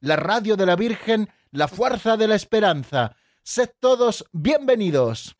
la radio de la Virgen, la fuerza de la esperanza. Sed todos bienvenidos.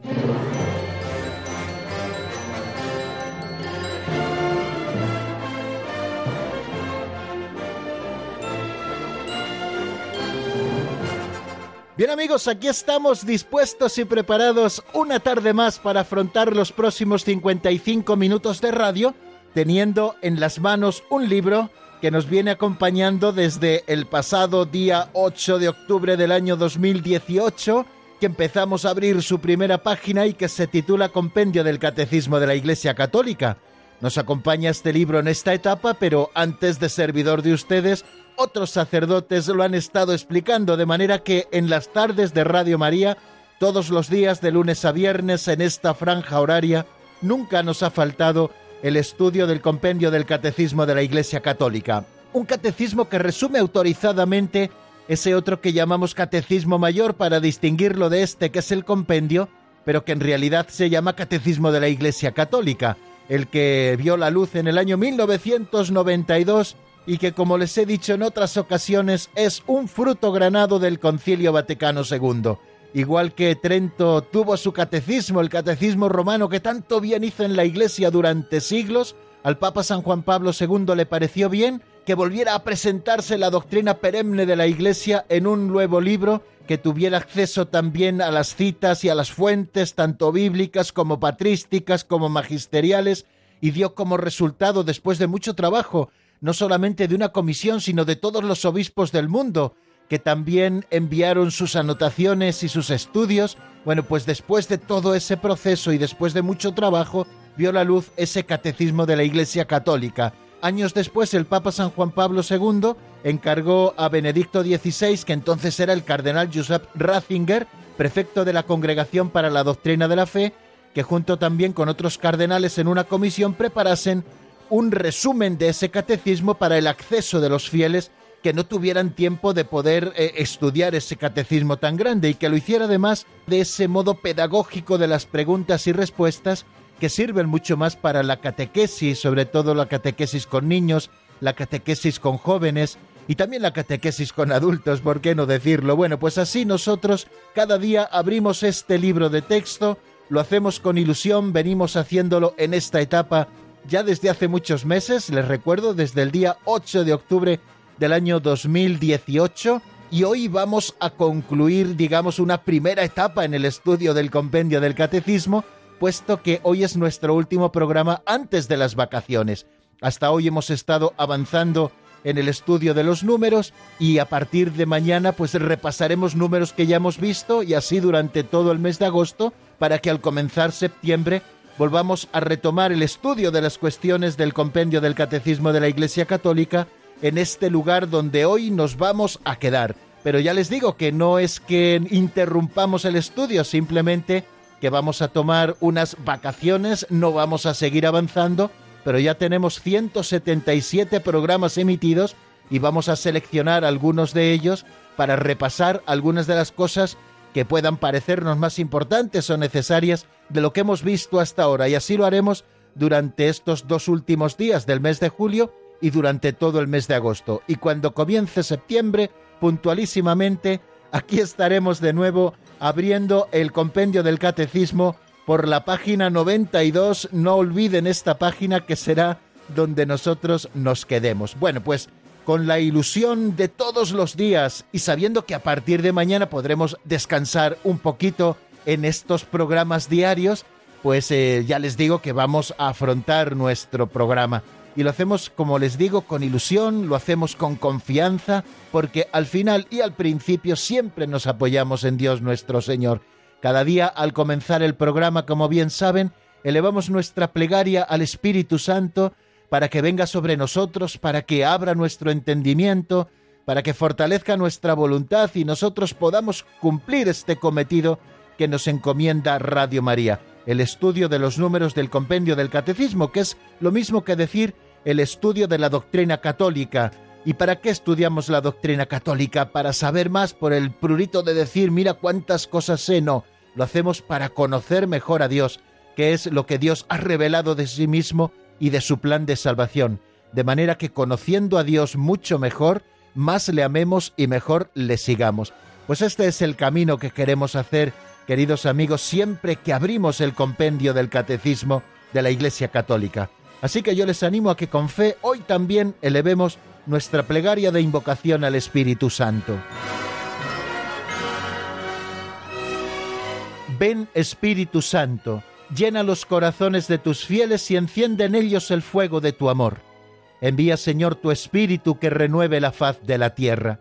Bien amigos, aquí estamos dispuestos y preparados una tarde más para afrontar los próximos 55 minutos de radio, teniendo en las manos un libro que nos viene acompañando desde el pasado día 8 de octubre del año 2018, que empezamos a abrir su primera página y que se titula Compendio del Catecismo de la Iglesia Católica. Nos acompaña este libro en esta etapa, pero antes de servidor de ustedes, otros sacerdotes lo han estado explicando, de manera que en las tardes de Radio María, todos los días de lunes a viernes en esta franja horaria, nunca nos ha faltado el estudio del compendio del Catecismo de la Iglesia Católica. Un catecismo que resume autorizadamente ese otro que llamamos Catecismo Mayor para distinguirlo de este que es el compendio, pero que en realidad se llama Catecismo de la Iglesia Católica, el que vio la luz en el año 1992 y que, como les he dicho en otras ocasiones, es un fruto granado del Concilio Vaticano II. Igual que Trento tuvo su catecismo, el catecismo romano que tanto bien hizo en la Iglesia durante siglos, al Papa San Juan Pablo II le pareció bien que volviera a presentarse la doctrina perenne de la Iglesia en un nuevo libro que tuviera acceso también a las citas y a las fuentes, tanto bíblicas como patrísticas como magisteriales, y dio como resultado, después de mucho trabajo, no solamente de una comisión, sino de todos los obispos del mundo, que también enviaron sus anotaciones y sus estudios. Bueno, pues después de todo ese proceso y después de mucho trabajo, vio la luz ese catecismo de la Iglesia Católica. Años después, el Papa San Juan Pablo II encargó a Benedicto XVI, que entonces era el cardenal Josep Ratzinger, prefecto de la Congregación para la Doctrina de la Fe, que junto también con otros cardenales en una comisión preparasen un resumen de ese catecismo para el acceso de los fieles que no tuvieran tiempo de poder eh, estudiar ese catecismo tan grande y que lo hiciera además de ese modo pedagógico de las preguntas y respuestas que sirven mucho más para la catequesis, sobre todo la catequesis con niños, la catequesis con jóvenes y también la catequesis con adultos, ¿por qué no decirlo? Bueno, pues así nosotros cada día abrimos este libro de texto, lo hacemos con ilusión, venimos haciéndolo en esta etapa ya desde hace muchos meses, les recuerdo, desde el día 8 de octubre del año 2018, y hoy vamos a concluir, digamos, una primera etapa en el estudio del compendio del catecismo, puesto que hoy es nuestro último programa antes de las vacaciones. Hasta hoy hemos estado avanzando en el estudio de los números y a partir de mañana pues repasaremos números que ya hemos visto y así durante todo el mes de agosto para que al comenzar septiembre volvamos a retomar el estudio de las cuestiones del compendio del Catecismo de la Iglesia Católica en este lugar donde hoy nos vamos a quedar. Pero ya les digo que no es que interrumpamos el estudio, simplemente que vamos a tomar unas vacaciones, no vamos a seguir avanzando, pero ya tenemos 177 programas emitidos y vamos a seleccionar algunos de ellos para repasar algunas de las cosas que puedan parecernos más importantes o necesarias de lo que hemos visto hasta ahora y así lo haremos durante estos dos últimos días del mes de julio y durante todo el mes de agosto. Y cuando comience septiembre, puntualísimamente, aquí estaremos de nuevo abriendo el compendio del catecismo por la página 92. No olviden esta página que será donde nosotros nos quedemos. Bueno, pues con la ilusión de todos los días y sabiendo que a partir de mañana podremos descansar un poquito en estos programas diarios, pues eh, ya les digo que vamos a afrontar nuestro programa. Y lo hacemos, como les digo, con ilusión, lo hacemos con confianza, porque al final y al principio siempre nos apoyamos en Dios nuestro Señor. Cada día al comenzar el programa, como bien saben, elevamos nuestra plegaria al Espíritu Santo para que venga sobre nosotros, para que abra nuestro entendimiento, para que fortalezca nuestra voluntad y nosotros podamos cumplir este cometido que nos encomienda Radio María, el estudio de los números del compendio del catecismo, que es lo mismo que decir el estudio de la doctrina católica. ¿Y para qué estudiamos la doctrina católica? Para saber más por el prurito de decir, mira cuántas cosas sé, no. Lo hacemos para conocer mejor a Dios, que es lo que Dios ha revelado de sí mismo y de su plan de salvación, de manera que conociendo a Dios mucho mejor, más le amemos y mejor le sigamos. Pues este es el camino que queremos hacer, queridos amigos, siempre que abrimos el compendio del catecismo de la Iglesia Católica. Así que yo les animo a que con fe hoy también elevemos nuestra plegaria de invocación al Espíritu Santo. Ven Espíritu Santo, llena los corazones de tus fieles y enciende en ellos el fuego de tu amor. Envía, Señor, tu Espíritu que renueve la faz de la tierra.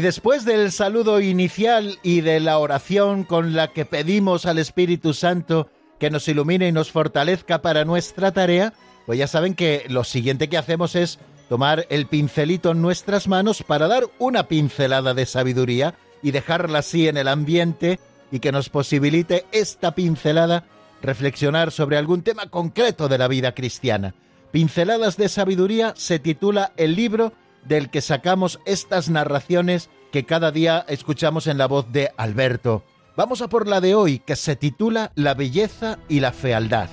Después del saludo inicial y de la oración con la que pedimos al Espíritu Santo que nos ilumine y nos fortalezca para nuestra tarea, pues ya saben que lo siguiente que hacemos es tomar el pincelito en nuestras manos para dar una pincelada de sabiduría y dejarla así en el ambiente y que nos posibilite esta pincelada reflexionar sobre algún tema concreto de la vida cristiana. Pinceladas de sabiduría se titula el libro del que sacamos estas narraciones que cada día escuchamos en la voz de Alberto. Vamos a por la de hoy, que se titula La belleza y la fealdad.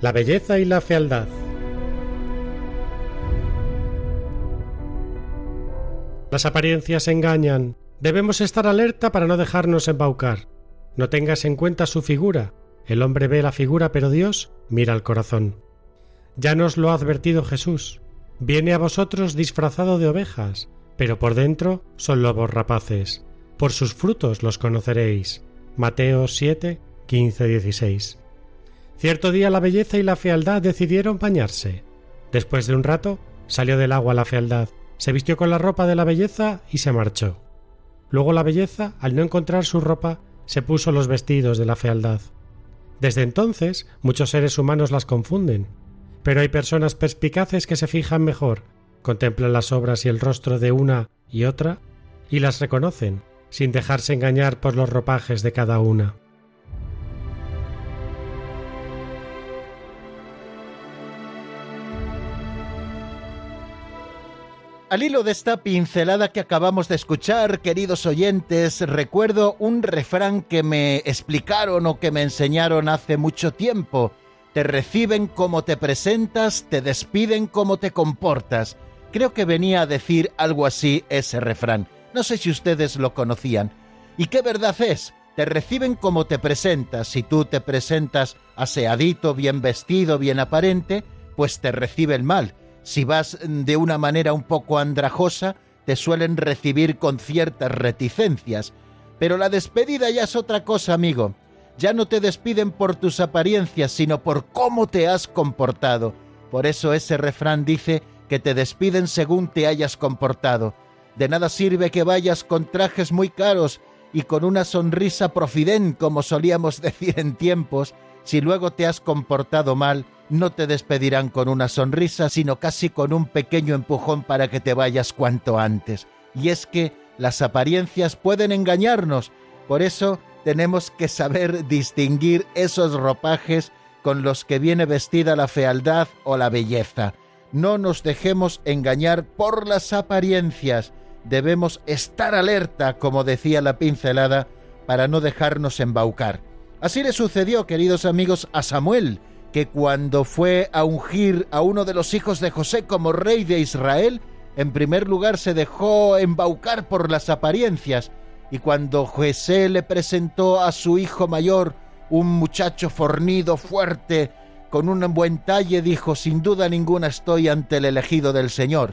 La belleza y la fealdad. Las apariencias engañan, Debemos estar alerta para no dejarnos embaucar. No tengas en cuenta su figura. El hombre ve la figura, pero Dios mira el corazón. Ya nos lo ha advertido Jesús. Viene a vosotros disfrazado de ovejas, pero por dentro son lobos rapaces. Por sus frutos los conoceréis. Mateo 7, 15, 16. Cierto día la belleza y la fealdad decidieron bañarse. Después de un rato salió del agua la fealdad, se vistió con la ropa de la belleza y se marchó. Luego la belleza, al no encontrar su ropa, se puso los vestidos de la fealdad. Desde entonces muchos seres humanos las confunden, pero hay personas perspicaces que se fijan mejor, contemplan las obras y el rostro de una y otra, y las reconocen, sin dejarse engañar por los ropajes de cada una. Al hilo de esta pincelada que acabamos de escuchar, queridos oyentes, recuerdo un refrán que me explicaron o que me enseñaron hace mucho tiempo. Te reciben como te presentas, te despiden como te comportas. Creo que venía a decir algo así ese refrán. No sé si ustedes lo conocían. ¿Y qué verdad es? Te reciben como te presentas. Si tú te presentas aseadito, bien vestido, bien aparente, pues te reciben mal si vas de una manera un poco andrajosa, te suelen recibir con ciertas reticencias. Pero la despedida ya es otra cosa, amigo. Ya no te despiden por tus apariencias, sino por cómo te has comportado. Por eso ese refrán dice que te despiden según te hayas comportado. De nada sirve que vayas con trajes muy caros y con una sonrisa profidén, como solíamos decir en tiempos, si luego te has comportado mal no te despedirán con una sonrisa, sino casi con un pequeño empujón para que te vayas cuanto antes. Y es que las apariencias pueden engañarnos, por eso tenemos que saber distinguir esos ropajes con los que viene vestida la fealdad o la belleza. No nos dejemos engañar por las apariencias. Debemos estar alerta, como decía la pincelada, para no dejarnos embaucar. Así le sucedió, queridos amigos, a Samuel, que cuando fue a ungir a uno de los hijos de José como rey de Israel, en primer lugar se dejó embaucar por las apariencias, y cuando José le presentó a su hijo mayor, un muchacho fornido, fuerte, con un buen talle, dijo, sin duda ninguna estoy ante el elegido del Señor.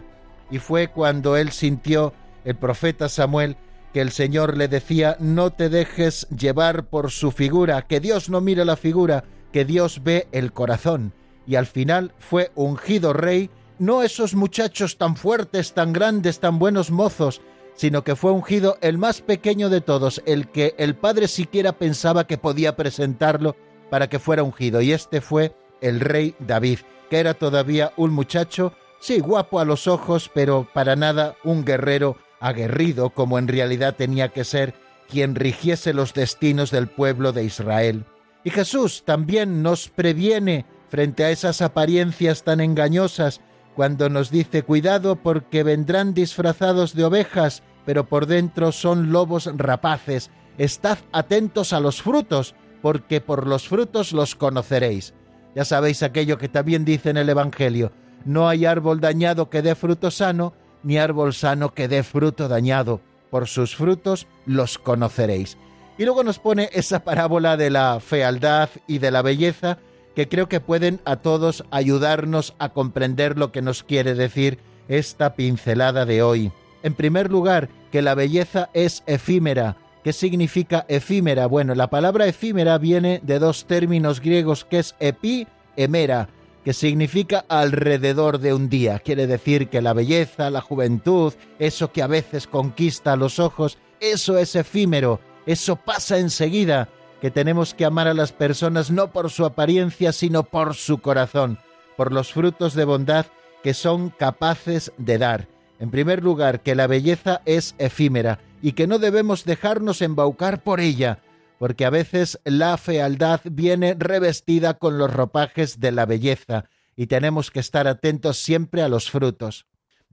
Y fue cuando él sintió, el profeta Samuel, que el Señor le decía, no te dejes llevar por su figura, que Dios no mira la figura, que Dios ve el corazón. Y al final fue ungido rey, no esos muchachos tan fuertes, tan grandes, tan buenos mozos, sino que fue ungido el más pequeño de todos, el que el padre siquiera pensaba que podía presentarlo para que fuera ungido. Y este fue el rey David, que era todavía un muchacho, sí, guapo a los ojos, pero para nada un guerrero aguerrido como en realidad tenía que ser quien rigiese los destinos del pueblo de Israel. Y Jesús también nos previene frente a esas apariencias tan engañosas cuando nos dice cuidado porque vendrán disfrazados de ovejas, pero por dentro son lobos rapaces. Estad atentos a los frutos, porque por los frutos los conoceréis. Ya sabéis aquello que también dice en el Evangelio, no hay árbol dañado que dé fruto sano, ni árbol sano que dé fruto dañado. Por sus frutos los conoceréis. Y luego nos pone esa parábola de la fealdad y de la belleza, que creo que pueden a todos ayudarnos a comprender lo que nos quiere decir esta pincelada de hoy. En primer lugar, que la belleza es efímera. ¿Qué significa efímera? Bueno, la palabra efímera viene de dos términos griegos que es epi, emera, que significa alrededor de un día. Quiere decir que la belleza, la juventud, eso que a veces conquista los ojos, eso es efímero, eso pasa enseguida que tenemos que amar a las personas no por su apariencia, sino por su corazón, por los frutos de bondad que son capaces de dar. En primer lugar, que la belleza es efímera y que no debemos dejarnos embaucar por ella, porque a veces la fealdad viene revestida con los ropajes de la belleza y tenemos que estar atentos siempre a los frutos.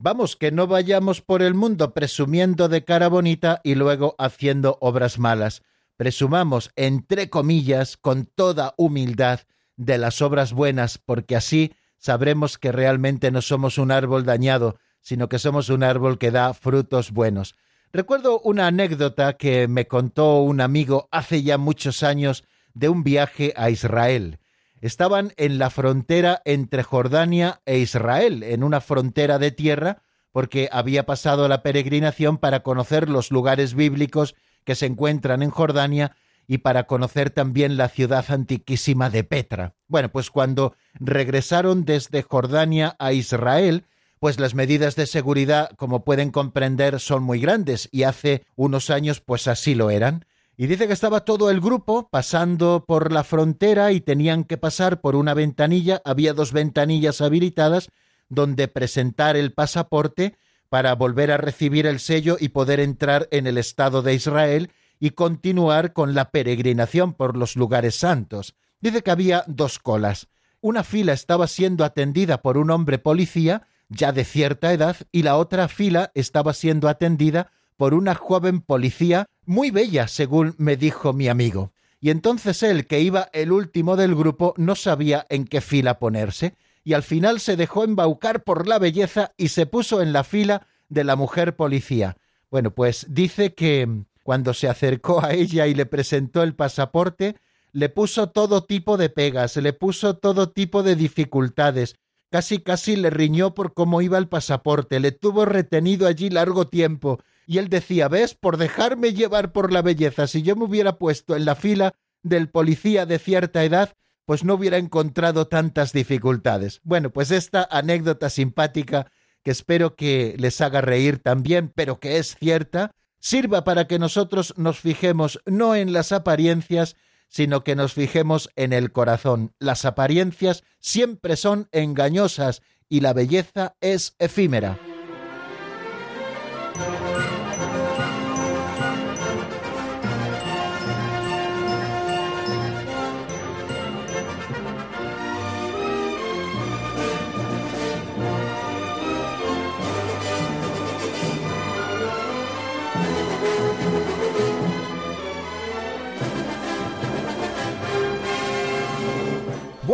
Vamos, que no vayamos por el mundo presumiendo de cara bonita y luego haciendo obras malas presumamos, entre comillas, con toda humildad, de las obras buenas, porque así sabremos que realmente no somos un árbol dañado, sino que somos un árbol que da frutos buenos. Recuerdo una anécdota que me contó un amigo hace ya muchos años de un viaje a Israel. Estaban en la frontera entre Jordania e Israel, en una frontera de tierra, porque había pasado la peregrinación para conocer los lugares bíblicos que se encuentran en Jordania y para conocer también la ciudad antiquísima de Petra. Bueno, pues cuando regresaron desde Jordania a Israel, pues las medidas de seguridad, como pueden comprender, son muy grandes y hace unos años pues así lo eran. Y dice que estaba todo el grupo pasando por la frontera y tenían que pasar por una ventanilla, había dos ventanillas habilitadas donde presentar el pasaporte para volver a recibir el sello y poder entrar en el Estado de Israel y continuar con la peregrinación por los lugares santos. Dice que había dos colas. Una fila estaba siendo atendida por un hombre policía, ya de cierta edad, y la otra fila estaba siendo atendida por una joven policía muy bella, según me dijo mi amigo. Y entonces él, que iba el último del grupo, no sabía en qué fila ponerse, y al final se dejó embaucar por la belleza y se puso en la fila de la mujer policía. Bueno, pues dice que cuando se acercó a ella y le presentó el pasaporte, le puso todo tipo de pegas, le puso todo tipo de dificultades, casi casi le riñó por cómo iba el pasaporte, le tuvo retenido allí largo tiempo, y él decía, ves, por dejarme llevar por la belleza, si yo me hubiera puesto en la fila del policía de cierta edad, pues no hubiera encontrado tantas dificultades. Bueno, pues esta anécdota simpática, que espero que les haga reír también, pero que es cierta, sirva para que nosotros nos fijemos no en las apariencias, sino que nos fijemos en el corazón. Las apariencias siempre son engañosas y la belleza es efímera.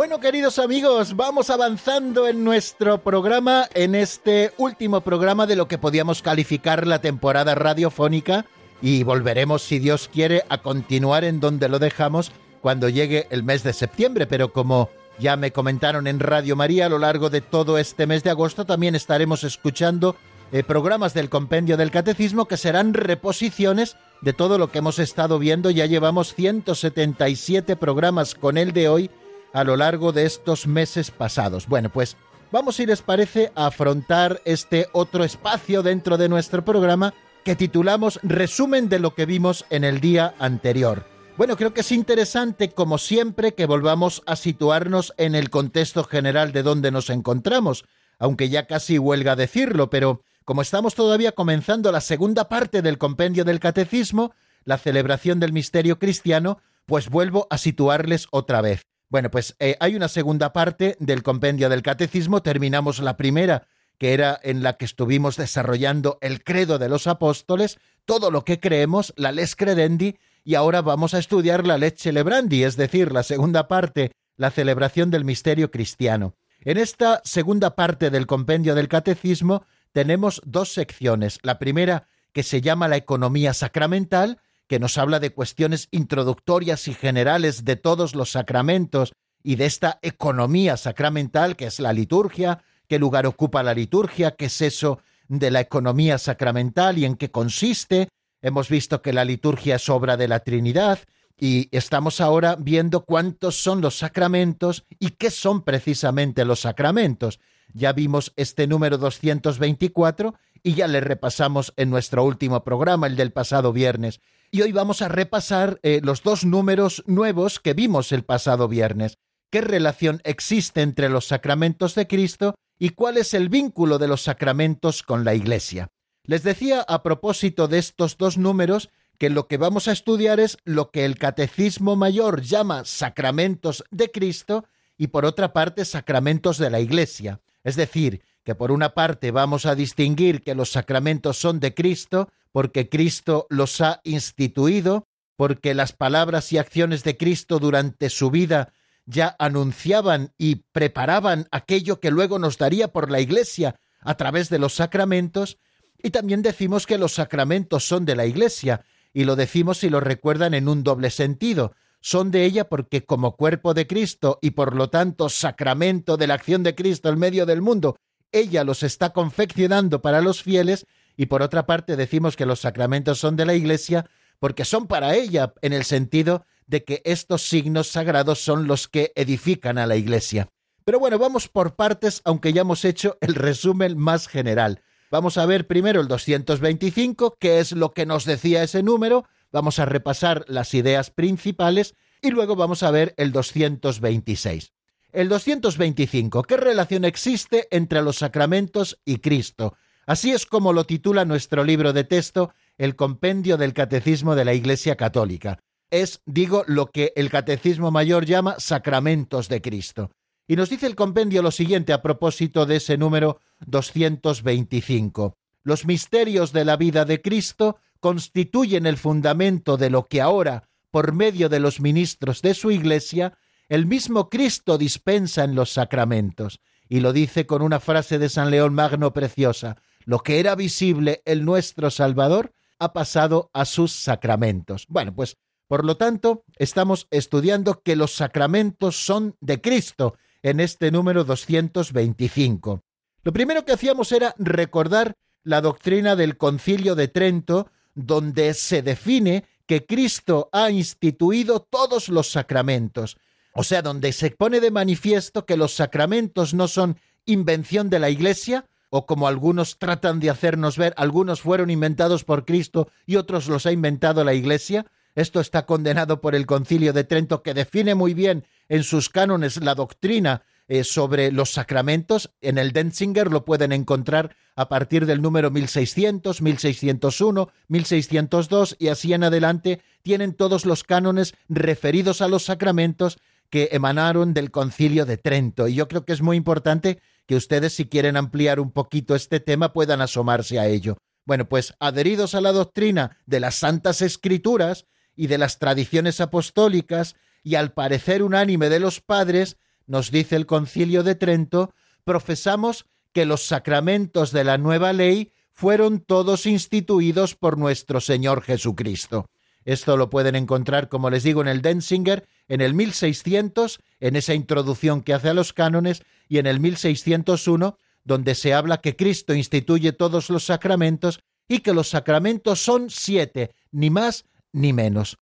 Bueno, queridos amigos, vamos avanzando en nuestro programa, en este último programa de lo que podíamos calificar la temporada radiofónica y volveremos, si Dios quiere, a continuar en donde lo dejamos cuando llegue el mes de septiembre, pero como ya me comentaron en Radio María a lo largo de todo este mes de agosto, también estaremos escuchando eh, programas del Compendio del Catecismo que serán reposiciones de todo lo que hemos estado viendo. Ya llevamos 177 programas con el de hoy a lo largo de estos meses pasados. Bueno, pues vamos, si les parece, a afrontar este otro espacio dentro de nuestro programa que titulamos Resumen de lo que vimos en el día anterior. Bueno, creo que es interesante, como siempre, que volvamos a situarnos en el contexto general de donde nos encontramos, aunque ya casi huelga decirlo, pero como estamos todavía comenzando la segunda parte del compendio del catecismo, la celebración del misterio cristiano, pues vuelvo a situarles otra vez. Bueno, pues eh, hay una segunda parte del compendio del catecismo, terminamos la primera, que era en la que estuvimos desarrollando el credo de los apóstoles, todo lo que creemos, la les credendi, y ahora vamos a estudiar la lex celebrandi, es decir, la segunda parte, la celebración del misterio cristiano. En esta segunda parte del compendio del catecismo tenemos dos secciones. La primera, que se llama la economía sacramental, que nos habla de cuestiones introductorias y generales de todos los sacramentos y de esta economía sacramental que es la liturgia, qué lugar ocupa la liturgia, qué es eso de la economía sacramental y en qué consiste. Hemos visto que la liturgia es obra de la Trinidad y estamos ahora viendo cuántos son los sacramentos y qué son precisamente los sacramentos. Ya vimos este número 224 y ya le repasamos en nuestro último programa, el del pasado viernes y hoy vamos a repasar eh, los dos números nuevos que vimos el pasado viernes. ¿Qué relación existe entre los sacramentos de Cristo y cuál es el vínculo de los sacramentos con la Iglesia? Les decía a propósito de estos dos números que lo que vamos a estudiar es lo que el Catecismo Mayor llama sacramentos de Cristo y por otra parte sacramentos de la Iglesia. Es decir, que por una parte vamos a distinguir que los sacramentos son de Cristo porque Cristo los ha instituido, porque las palabras y acciones de Cristo durante su vida ya anunciaban y preparaban aquello que luego nos daría por la Iglesia a través de los sacramentos, y también decimos que los sacramentos son de la Iglesia, y lo decimos y lo recuerdan en un doble sentido. Son de ella porque como cuerpo de Cristo y por lo tanto sacramento de la acción de Cristo en medio del mundo, ella los está confeccionando para los fieles y por otra parte decimos que los sacramentos son de la Iglesia porque son para ella en el sentido de que estos signos sagrados son los que edifican a la Iglesia. Pero bueno, vamos por partes, aunque ya hemos hecho el resumen más general. Vamos a ver primero el 225, que es lo que nos decía ese número, vamos a repasar las ideas principales y luego vamos a ver el 226. El 225, ¿qué relación existe entre los sacramentos y Cristo? Así es como lo titula nuestro libro de texto, el Compendio del Catecismo de la Iglesia Católica. Es, digo, lo que el Catecismo Mayor llama sacramentos de Cristo. Y nos dice el compendio lo siguiente a propósito de ese número 225. Los misterios de la vida de Cristo constituyen el fundamento de lo que ahora, por medio de los ministros de su Iglesia, el mismo Cristo dispensa en los sacramentos. Y lo dice con una frase de San León Magno preciosa lo que era visible el nuestro Salvador ha pasado a sus sacramentos. Bueno, pues por lo tanto, estamos estudiando que los sacramentos son de Cristo en este número 225. Lo primero que hacíamos era recordar la doctrina del concilio de Trento, donde se define que Cristo ha instituido todos los sacramentos, o sea, donde se pone de manifiesto que los sacramentos no son invención de la Iglesia, o como algunos tratan de hacernos ver, algunos fueron inventados por Cristo y otros los ha inventado la Iglesia. Esto está condenado por el Concilio de Trento, que define muy bien en sus cánones la doctrina eh, sobre los sacramentos. En el Denzinger lo pueden encontrar a partir del número 1600, 1601, 1602 y así en adelante tienen todos los cánones referidos a los sacramentos que emanaron del Concilio de Trento. Y yo creo que es muy importante que ustedes si quieren ampliar un poquito este tema puedan asomarse a ello. Bueno, pues adheridos a la doctrina de las Santas Escrituras y de las tradiciones apostólicas y al parecer unánime de los padres, nos dice el concilio de Trento, profesamos que los sacramentos de la nueva ley fueron todos instituidos por nuestro Señor Jesucristo. Esto lo pueden encontrar, como les digo, en el Denzinger, en el 1600, en esa introducción que hace a los cánones, y en el 1601, donde se habla que Cristo instituye todos los sacramentos y que los sacramentos son siete, ni más ni menos.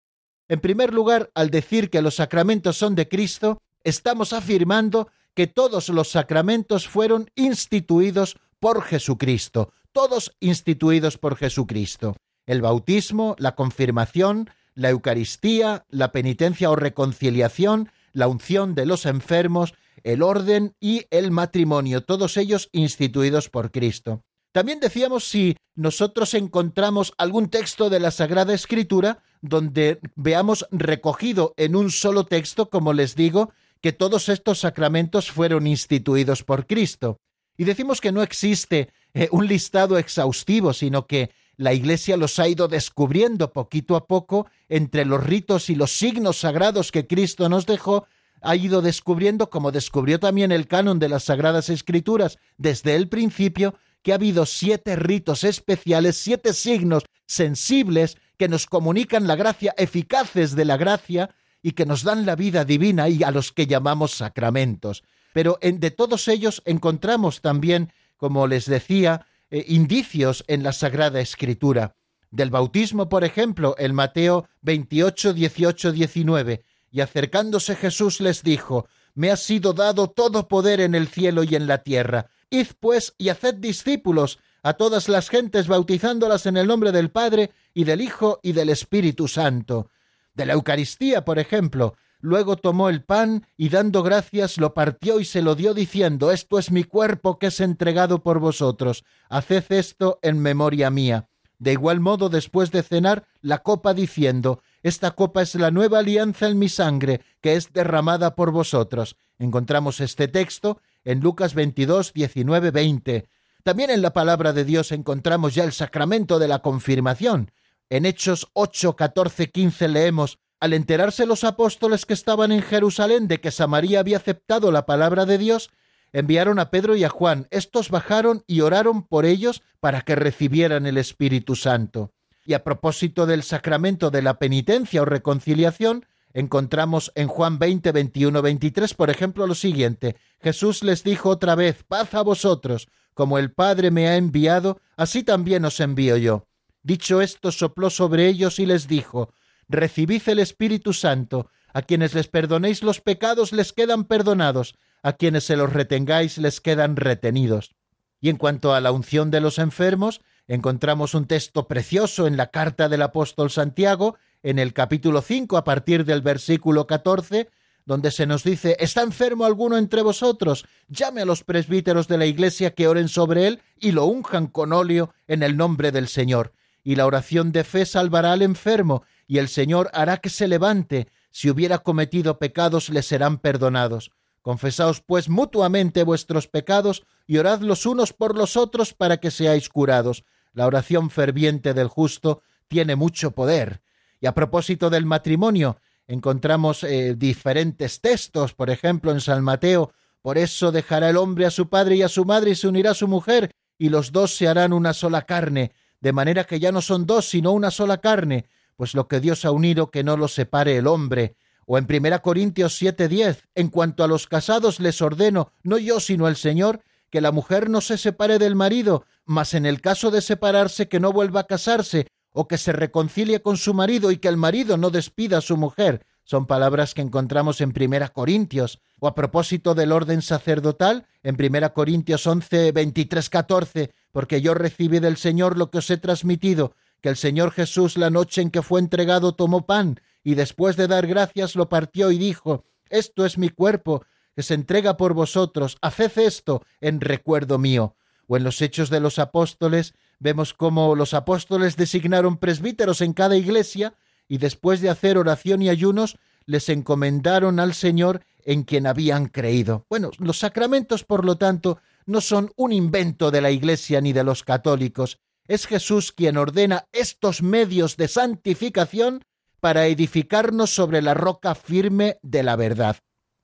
En primer lugar, al decir que los sacramentos son de Cristo, estamos afirmando que todos los sacramentos fueron instituidos por Jesucristo, todos instituidos por Jesucristo. El bautismo, la confirmación, la Eucaristía, la penitencia o reconciliación, la unción de los enfermos, el orden y el matrimonio, todos ellos instituidos por Cristo. También decíamos si nosotros encontramos algún texto de la Sagrada Escritura donde veamos recogido en un solo texto, como les digo, que todos estos sacramentos fueron instituidos por Cristo. Y decimos que no existe eh, un listado exhaustivo, sino que la Iglesia los ha ido descubriendo poquito a poco entre los ritos y los signos sagrados que Cristo nos dejó, ha ido descubriendo, como descubrió también el canon de las Sagradas Escrituras desde el principio, que ha habido siete ritos especiales, siete signos sensibles que nos comunican la gracia, eficaces de la gracia, y que nos dan la vida divina y a los que llamamos sacramentos. Pero en, de todos ellos encontramos también, como les decía, eh, indicios en la Sagrada Escritura. Del bautismo, por ejemplo, en Mateo 28, 18, 19, y acercándose Jesús les dijo, Me ha sido dado todo poder en el cielo y en la tierra. Id pues y haced discípulos a todas las gentes bautizándolas en el nombre del Padre y del Hijo y del Espíritu Santo de la Eucaristía, por ejemplo. Luego tomó el pan y dando gracias lo partió y se lo dio diciendo, Esto es mi cuerpo que es entregado por vosotros. Haced esto en memoria mía. De igual modo, después de cenar, la copa diciendo, Esta copa es la nueva alianza en mi sangre, que es derramada por vosotros. Encontramos este texto en Lucas 22, 19, 20. También en la palabra de Dios encontramos ya el sacramento de la confirmación. En Hechos 8, 14, 15 leemos, al enterarse los apóstoles que estaban en Jerusalén de que Samaría había aceptado la palabra de Dios, enviaron a Pedro y a Juan. Estos bajaron y oraron por ellos para que recibieran el Espíritu Santo. Y a propósito del sacramento de la penitencia o reconciliación, encontramos en Juan 20, 21, 23, por ejemplo, lo siguiente. Jesús les dijo otra vez, paz a vosotros, como el Padre me ha enviado, así también os envío yo. Dicho esto, sopló sobre ellos y les dijo, Recibid el Espíritu Santo, a quienes les perdonéis los pecados les quedan perdonados, a quienes se los retengáis les quedan retenidos. Y en cuanto a la unción de los enfermos, encontramos un texto precioso en la carta del apóstol Santiago, en el capítulo 5, a partir del versículo 14, donde se nos dice, ¿está enfermo alguno entre vosotros? Llame a los presbíteros de la iglesia que oren sobre él y lo unjan con óleo en el nombre del Señor y la oración de fe salvará al enfermo, y el Señor hará que se levante, si hubiera cometido pecados le serán perdonados. Confesaos pues mutuamente vuestros pecados y orad los unos por los otros para que seáis curados. La oración ferviente del justo tiene mucho poder. Y a propósito del matrimonio, encontramos eh, diferentes textos, por ejemplo en San Mateo, por eso dejará el hombre a su padre y a su madre y se unirá a su mujer, y los dos se harán una sola carne de manera que ya no son dos, sino una sola carne, pues lo que Dios ha unido que no lo separe el hombre. O en 1 Corintios 7:10, en cuanto a los casados les ordeno, no yo sino el Señor, que la mujer no se separe del marido, mas en el caso de separarse que no vuelva a casarse, o que se reconcilie con su marido y que el marido no despida a su mujer. Son palabras que encontramos en 1 Corintios. O a propósito del orden sacerdotal, en 1 Corintios 11, 23, 14, porque yo recibí del Señor lo que os he transmitido, que el Señor Jesús la noche en que fue entregado tomó pan, y después de dar gracias lo partió y dijo, Esto es mi cuerpo, que se entrega por vosotros, haced esto en recuerdo mío. O en los Hechos de los Apóstoles vemos cómo los apóstoles designaron presbíteros en cada iglesia, y después de hacer oración y ayunos, les encomendaron al Señor en quien habían creído. Bueno, los sacramentos, por lo tanto, no son un invento de la Iglesia ni de los católicos. Es Jesús quien ordena estos medios de santificación para edificarnos sobre la roca firme de la verdad.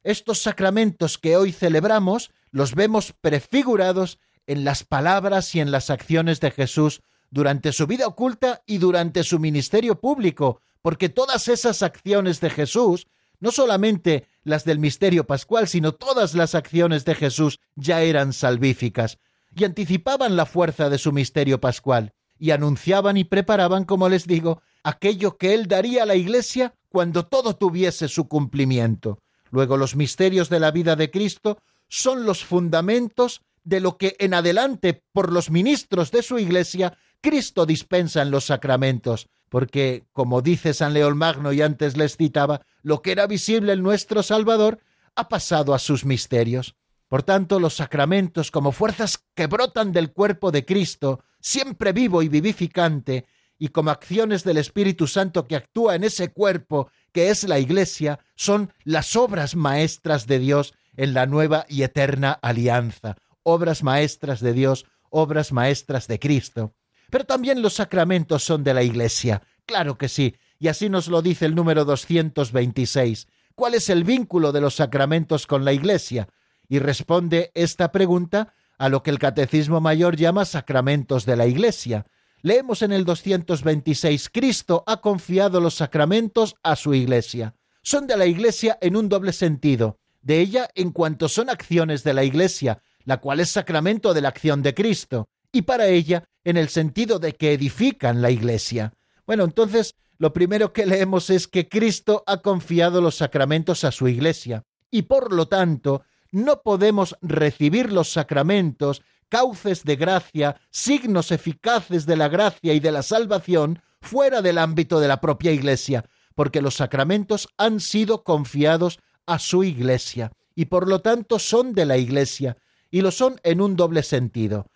estos sacramentos que hoy celebramos los vemos prefigurados en las palabras y en las acciones de Jesús durante su vida oculta y durante su ministerio público, porque todas esas acciones de Jesús, no solamente las del misterio pascual, sino todas las acciones de Jesús ya eran salvíficas y anticipaban la fuerza de su misterio pascual y anunciaban y preparaban, como les digo, aquello que él daría a la Iglesia cuando todo tuviese su cumplimiento. Luego los misterios de la vida de Cristo son los fundamentos de lo que en adelante por los ministros de su Iglesia Cristo dispensa en los sacramentos, porque, como dice San León Magno y antes les citaba, lo que era visible en nuestro Salvador ha pasado a sus misterios. Por tanto, los sacramentos, como fuerzas que brotan del cuerpo de Cristo, siempre vivo y vivificante, y como acciones del Espíritu Santo que actúa en ese cuerpo que es la Iglesia, son las obras maestras de Dios en la nueva y eterna alianza, obras maestras de Dios, obras maestras de Cristo. Pero también los sacramentos son de la Iglesia. Claro que sí, y así nos lo dice el número 226. ¿Cuál es el vínculo de los sacramentos con la Iglesia? Y responde esta pregunta a lo que el Catecismo Mayor llama sacramentos de la Iglesia. Leemos en el 226, Cristo ha confiado los sacramentos a su Iglesia. Son de la Iglesia en un doble sentido. De ella en cuanto son acciones de la Iglesia, la cual es sacramento de la acción de Cristo y para ella en el sentido de que edifican la Iglesia. Bueno, entonces lo primero que leemos es que Cristo ha confiado los sacramentos a su Iglesia y por lo tanto no podemos recibir los sacramentos, cauces de gracia, signos eficaces de la gracia y de la salvación fuera del ámbito de la propia Iglesia, porque los sacramentos han sido confiados a su Iglesia y por lo tanto son de la Iglesia y lo son en un doble sentido.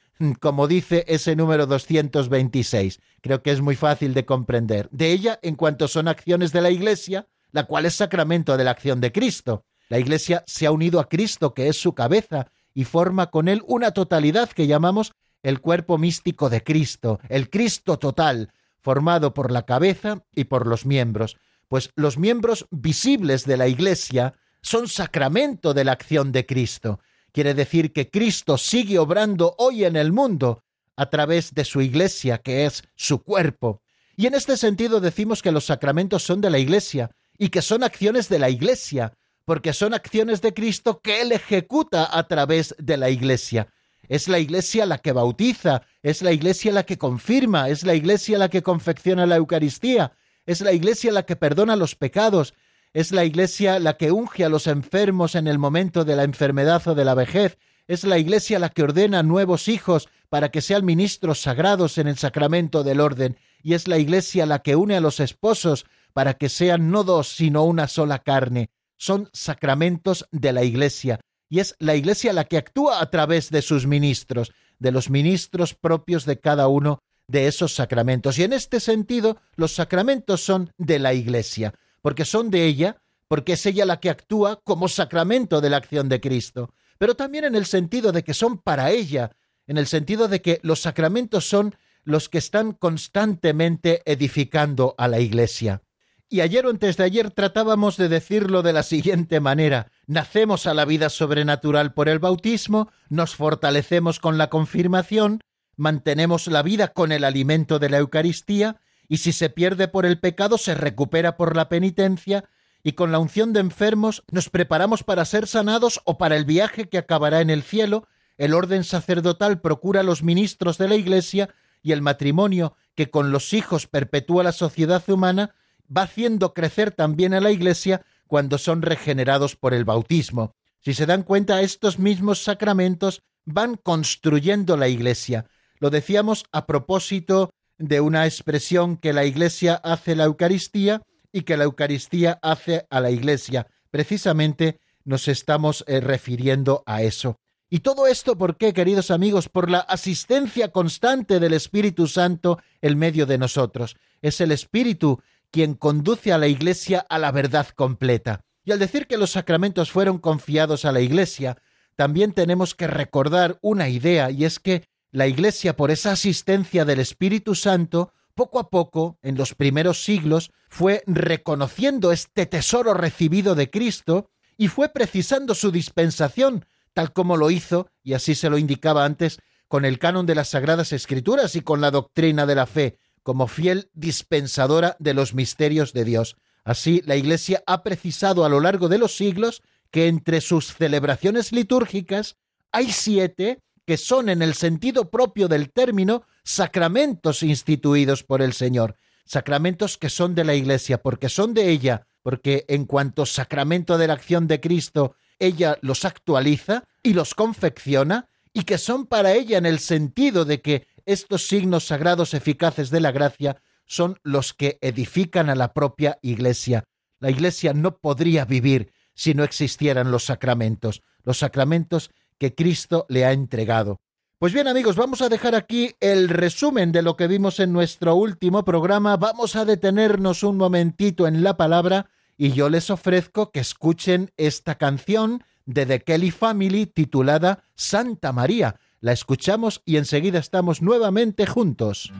como dice ese número 226. Creo que es muy fácil de comprender. De ella, en cuanto son acciones de la Iglesia, la cual es sacramento de la acción de Cristo. La Iglesia se ha unido a Cristo, que es su cabeza, y forma con él una totalidad que llamamos el cuerpo místico de Cristo, el Cristo total, formado por la cabeza y por los miembros. Pues los miembros visibles de la Iglesia son sacramento de la acción de Cristo. Quiere decir que Cristo sigue obrando hoy en el mundo a través de su iglesia, que es su cuerpo. Y en este sentido decimos que los sacramentos son de la iglesia y que son acciones de la iglesia, porque son acciones de Cristo que Él ejecuta a través de la iglesia. Es la iglesia la que bautiza, es la iglesia la que confirma, es la iglesia la que confecciona la Eucaristía, es la iglesia la que perdona los pecados, es la Iglesia la que unge a los enfermos en el momento de la enfermedad o de la vejez. Es la Iglesia la que ordena nuevos hijos para que sean ministros sagrados en el sacramento del orden. Y es la Iglesia la que une a los esposos para que sean no dos, sino una sola carne. Son sacramentos de la Iglesia. Y es la Iglesia la que actúa a través de sus ministros, de los ministros propios de cada uno de esos sacramentos. Y en este sentido, los sacramentos son de la Iglesia porque son de ella, porque es ella la que actúa como sacramento de la acción de Cristo, pero también en el sentido de que son para ella, en el sentido de que los sacramentos son los que están constantemente edificando a la Iglesia. Y ayer o antes de ayer tratábamos de decirlo de la siguiente manera. Nacemos a la vida sobrenatural por el bautismo, nos fortalecemos con la confirmación, mantenemos la vida con el alimento de la Eucaristía y si se pierde por el pecado se recupera por la penitencia, y con la unción de enfermos nos preparamos para ser sanados o para el viaje que acabará en el cielo, el orden sacerdotal procura los ministros de la Iglesia y el matrimonio, que con los hijos perpetúa la sociedad humana, va haciendo crecer también a la Iglesia cuando son regenerados por el bautismo. Si se dan cuenta, estos mismos sacramentos van construyendo la Iglesia. Lo decíamos a propósito de una expresión que la Iglesia hace la Eucaristía y que la Eucaristía hace a la Iglesia. Precisamente nos estamos eh, refiriendo a eso. Y todo esto, ¿por qué, queridos amigos? Por la asistencia constante del Espíritu Santo en medio de nosotros. Es el Espíritu quien conduce a la Iglesia a la verdad completa. Y al decir que los sacramentos fueron confiados a la Iglesia, también tenemos que recordar una idea, y es que la Iglesia, por esa asistencia del Espíritu Santo, poco a poco, en los primeros siglos, fue reconociendo este tesoro recibido de Cristo y fue precisando su dispensación, tal como lo hizo, y así se lo indicaba antes, con el canon de las Sagradas Escrituras y con la doctrina de la fe, como fiel dispensadora de los misterios de Dios. Así, la Iglesia ha precisado a lo largo de los siglos que entre sus celebraciones litúrgicas hay siete que son en el sentido propio del término sacramentos instituidos por el Señor, sacramentos que son de la Iglesia, porque son de ella, porque en cuanto sacramento de la acción de Cristo, ella los actualiza y los confecciona, y que son para ella en el sentido de que estos signos sagrados eficaces de la gracia son los que edifican a la propia Iglesia. La Iglesia no podría vivir si no existieran los sacramentos, los sacramentos que Cristo le ha entregado. Pues bien amigos, vamos a dejar aquí el resumen de lo que vimos en nuestro último programa. Vamos a detenernos un momentito en la palabra y yo les ofrezco que escuchen esta canción de The Kelly Family titulada Santa María. La escuchamos y enseguida estamos nuevamente juntos.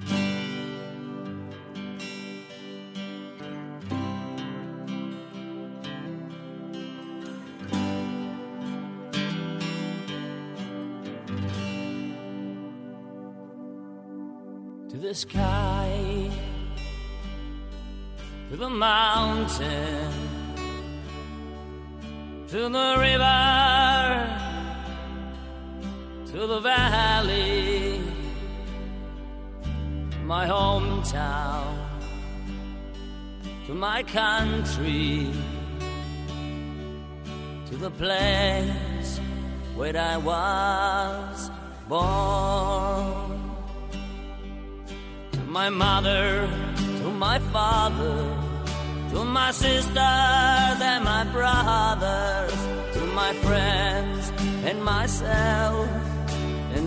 sky, to the mountain, to the river, to the valley, my hometown, to my country, to the place where I was born. To my mother, to my father, to my sisters and my brothers, to my friends and myself,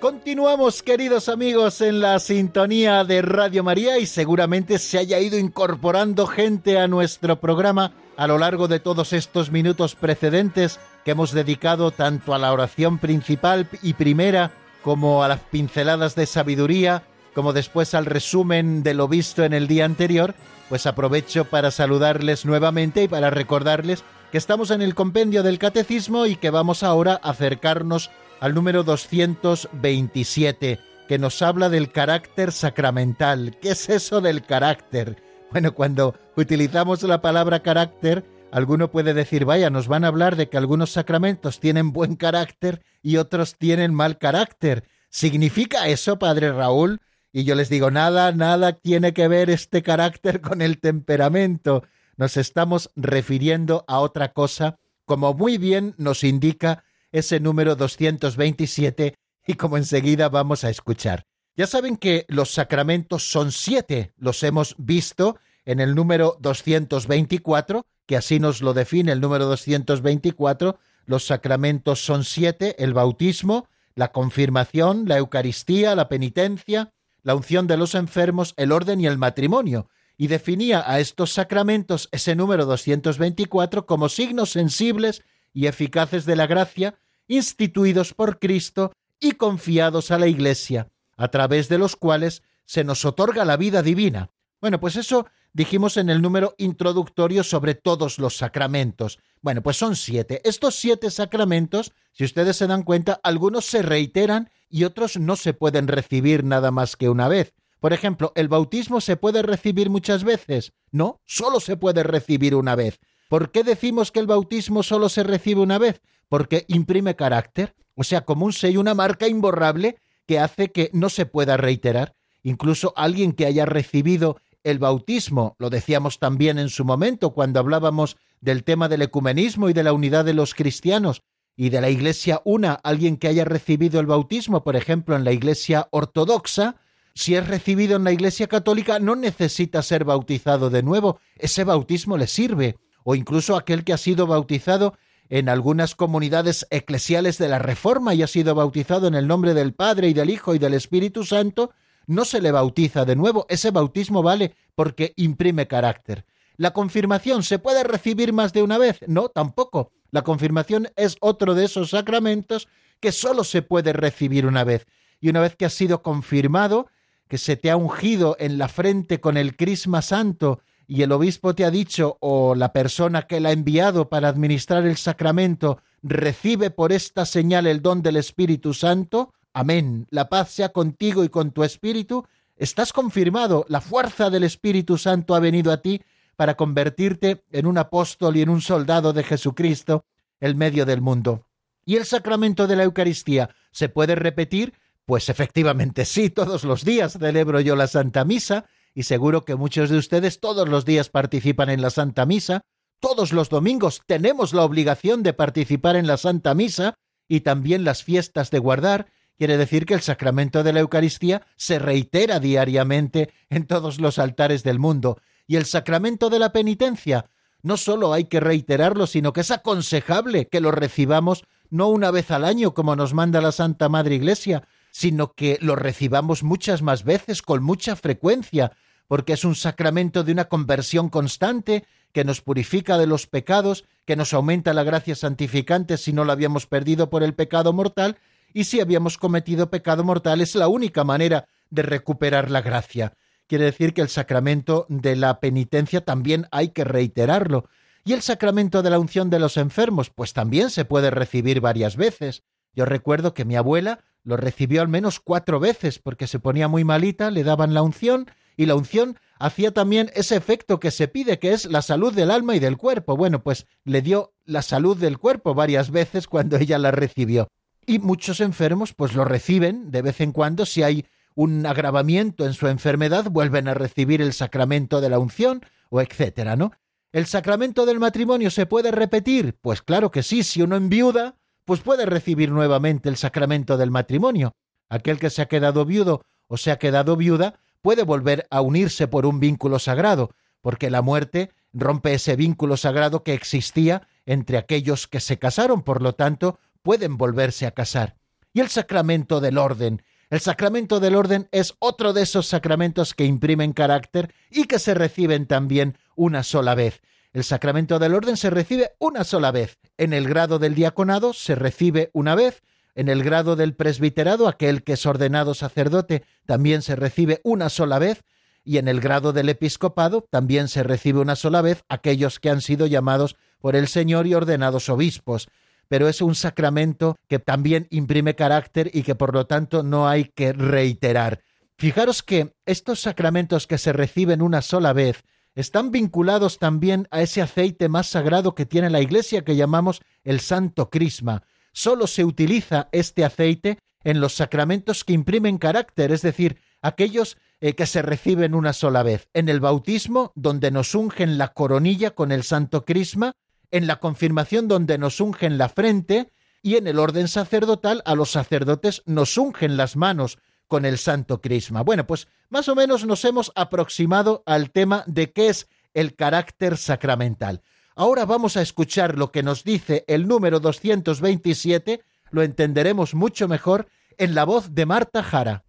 Continuamos, queridos amigos, en la sintonía de Radio María y seguramente se haya ido incorporando gente a nuestro programa a lo largo de todos estos minutos precedentes que hemos dedicado tanto a la oración principal y primera como a las pinceladas de sabiduría como después al resumen de lo visto en el día anterior, pues aprovecho para saludarles nuevamente y para recordarles que estamos en el compendio del catecismo y que vamos ahora a acercarnos al número 227, que nos habla del carácter sacramental. ¿Qué es eso del carácter? Bueno, cuando utilizamos la palabra carácter, alguno puede decir, vaya, nos van a hablar de que algunos sacramentos tienen buen carácter y otros tienen mal carácter. ¿Significa eso, Padre Raúl? Y yo les digo, nada, nada tiene que ver este carácter con el temperamento. Nos estamos refiriendo a otra cosa, como muy bien nos indica ese número 227 y como enseguida vamos a escuchar. Ya saben que los sacramentos son siete, los hemos visto en el número 224, que así nos lo define el número 224, los sacramentos son siete, el bautismo, la confirmación, la Eucaristía, la penitencia, la unción de los enfermos, el orden y el matrimonio, y definía a estos sacramentos ese número 224 como signos sensibles y eficaces de la gracia, instituidos por Cristo y confiados a la Iglesia, a través de los cuales se nos otorga la vida divina. Bueno, pues eso dijimos en el número introductorio sobre todos los sacramentos. Bueno, pues son siete. Estos siete sacramentos, si ustedes se dan cuenta, algunos se reiteran y otros no se pueden recibir nada más que una vez. Por ejemplo, ¿el bautismo se puede recibir muchas veces? No, solo se puede recibir una vez. ¿Por qué decimos que el bautismo solo se recibe una vez? Porque imprime carácter, o sea, como un sello, una marca imborrable que hace que no se pueda reiterar. Incluso alguien que haya recibido el bautismo, lo decíamos también en su momento cuando hablábamos del tema del ecumenismo y de la unidad de los cristianos, y de la Iglesia una, alguien que haya recibido el bautismo, por ejemplo, en la Iglesia ortodoxa, si es recibido en la Iglesia católica, no necesita ser bautizado de nuevo, ese bautismo le sirve, o incluso aquel que ha sido bautizado en algunas comunidades eclesiales de la Reforma y ha sido bautizado en el nombre del Padre y del Hijo y del Espíritu Santo, no se le bautiza de nuevo, ese bautismo vale porque imprime carácter. ¿La confirmación se puede recibir más de una vez? No, tampoco. La confirmación es otro de esos sacramentos que solo se puede recibir una vez. Y una vez que has sido confirmado, que se te ha ungido en la frente con el crisma santo y el obispo te ha dicho o la persona que la ha enviado para administrar el sacramento recibe por esta señal el don del Espíritu Santo, amén, la paz sea contigo y con tu espíritu, estás confirmado, la fuerza del Espíritu Santo ha venido a ti para convertirte en un apóstol y en un soldado de Jesucristo, el medio del mundo. ¿Y el sacramento de la Eucaristía se puede repetir? Pues efectivamente sí, todos los días celebro yo la Santa Misa, y seguro que muchos de ustedes todos los días participan en la Santa Misa, todos los domingos tenemos la obligación de participar en la Santa Misa y también las fiestas de guardar, quiere decir que el sacramento de la Eucaristía se reitera diariamente en todos los altares del mundo, y el sacramento de la penitencia. No solo hay que reiterarlo, sino que es aconsejable que lo recibamos no una vez al año como nos manda la Santa Madre Iglesia, sino que lo recibamos muchas más veces, con mucha frecuencia, porque es un sacramento de una conversión constante que nos purifica de los pecados, que nos aumenta la gracia santificante si no la habíamos perdido por el pecado mortal, y si habíamos cometido pecado mortal es la única manera de recuperar la gracia quiere decir que el sacramento de la penitencia también hay que reiterarlo. Y el sacramento de la unción de los enfermos, pues también se puede recibir varias veces. Yo recuerdo que mi abuela lo recibió al menos cuatro veces porque se ponía muy malita, le daban la unción y la unción hacía también ese efecto que se pide, que es la salud del alma y del cuerpo. Bueno, pues le dio la salud del cuerpo varias veces cuando ella la recibió. Y muchos enfermos pues lo reciben de vez en cuando si hay un agravamiento en su enfermedad, vuelven a recibir el sacramento de la unción o etcétera, ¿no? ¿El sacramento del matrimonio se puede repetir? Pues claro que sí, si uno enviuda, pues puede recibir nuevamente el sacramento del matrimonio. Aquel que se ha quedado viudo o se ha quedado viuda puede volver a unirse por un vínculo sagrado, porque la muerte rompe ese vínculo sagrado que existía entre aquellos que se casaron, por lo tanto, pueden volverse a casar. Y el sacramento del orden, el sacramento del orden es otro de esos sacramentos que imprimen carácter y que se reciben también una sola vez. El sacramento del orden se recibe una sola vez. En el grado del diaconado se recibe una vez, En el grado del presbiterado, aquel que es ordenado sacerdote también se recibe una sola vez, y en el grado del episcopado también se recibe una sola vez aquellos que han sido llamados por el Señor y ordenados obispos. Pero es un sacramento que también imprime carácter y que por lo tanto no hay que reiterar. Fijaros que estos sacramentos que se reciben una sola vez están vinculados también a ese aceite más sagrado que tiene la Iglesia que llamamos el Santo Crisma. Solo se utiliza este aceite en los sacramentos que imprimen carácter, es decir, aquellos eh, que se reciben una sola vez. En el bautismo, donde nos ungen la coronilla con el Santo Crisma, en la confirmación, donde nos ungen la frente, y en el orden sacerdotal, a los sacerdotes nos ungen las manos con el Santo Crisma. Bueno, pues más o menos nos hemos aproximado al tema de qué es el carácter sacramental. Ahora vamos a escuchar lo que nos dice el número 227, lo entenderemos mucho mejor en la voz de Marta Jara.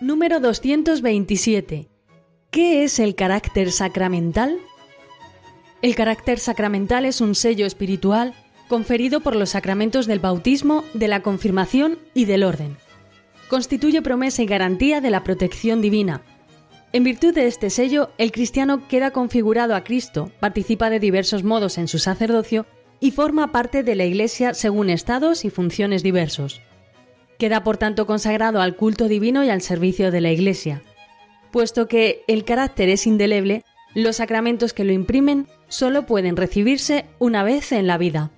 Número 227. ¿Qué es el carácter sacramental? El carácter sacramental es un sello espiritual conferido por los sacramentos del bautismo, de la confirmación y del orden. Constituye promesa y garantía de la protección divina. En virtud de este sello, el cristiano queda configurado a Cristo, participa de diversos modos en su sacerdocio y forma parte de la Iglesia según estados y funciones diversos. Queda por tanto consagrado al culto divino y al servicio de la Iglesia. Puesto que el carácter es indeleble, los sacramentos que lo imprimen solo pueden recibirse una vez en la vida.